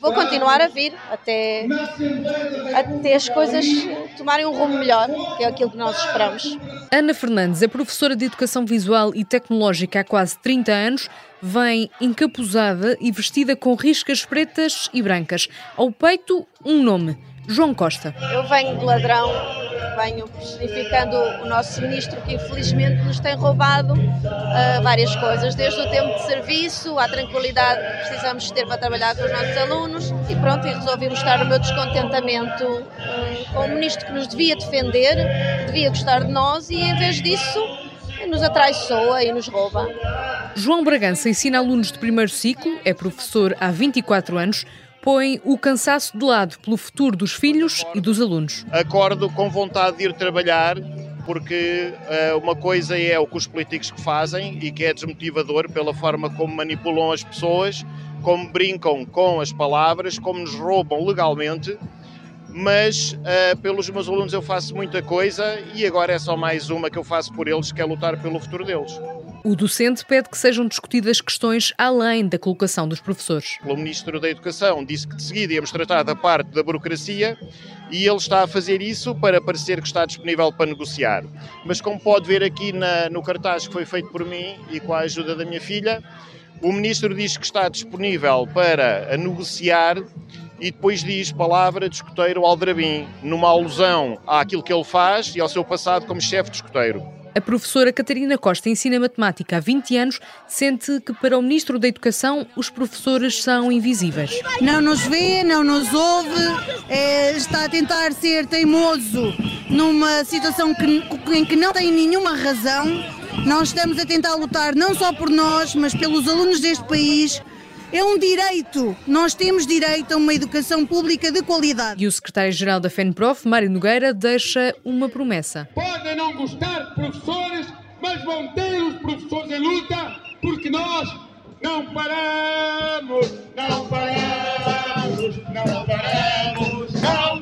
Vou continuar a vir até, até as coisas tomarem um rumo melhor, que é aquilo que nós esperamos. Ana Fernandes é professora de Educação Visual e Tecnológica há quase 30 anos, vem encapuzada e vestida com riscas pretas e brancas. Ao peito, um nome, João Costa. Eu venho de ladrão venho personificando o nosso ministro que infelizmente nos tem roubado uh, várias coisas, desde o tempo de serviço, à tranquilidade que precisamos ter para trabalhar com os nossos alunos e pronto, e resolvi mostrar o meu descontentamento uh, com o ministro que nos devia defender, devia gostar de nós e em vez disso nos atraiçoa e nos rouba. João Bragança ensina alunos de primeiro ciclo, é professor há 24 anos, põe o cansaço de lado pelo futuro dos filhos e dos alunos. Acordo com vontade de ir trabalhar porque uh, uma coisa é o que os políticos que fazem e que é desmotivador pela forma como manipulam as pessoas, como brincam com as palavras, como nos roubam legalmente. Mas uh, pelos meus alunos eu faço muita coisa e agora é só mais uma que eu faço por eles, que é lutar pelo futuro deles. O docente pede que sejam discutidas questões além da colocação dos professores. O Ministro da Educação disse que de seguida íamos tratar da parte da burocracia e ele está a fazer isso para parecer que está disponível para negociar. Mas como pode ver aqui na, no cartaz que foi feito por mim e com a ajuda da minha filha, o Ministro diz que está disponível para negociar e depois diz palavra de escoteiro Aldrabim, numa alusão àquilo que ele faz e ao seu passado como chefe de escoteiro. A professora Catarina Costa ensina matemática há 20 anos, sente que para o Ministro da Educação os professores são invisíveis. Não nos vê, não nos ouve, é, está a tentar ser teimoso numa situação que, em que não tem nenhuma razão. Nós estamos a tentar lutar não só por nós, mas pelos alunos deste país, é um direito. Nós temos direito a uma educação pública de qualidade. E o secretário-geral da FENPROF, Mário Nogueira, deixa uma promessa. Podem não gostar de professores, mas vão ter os professores em luta, porque nós não paramos, não paramos, não paramos, não paramos.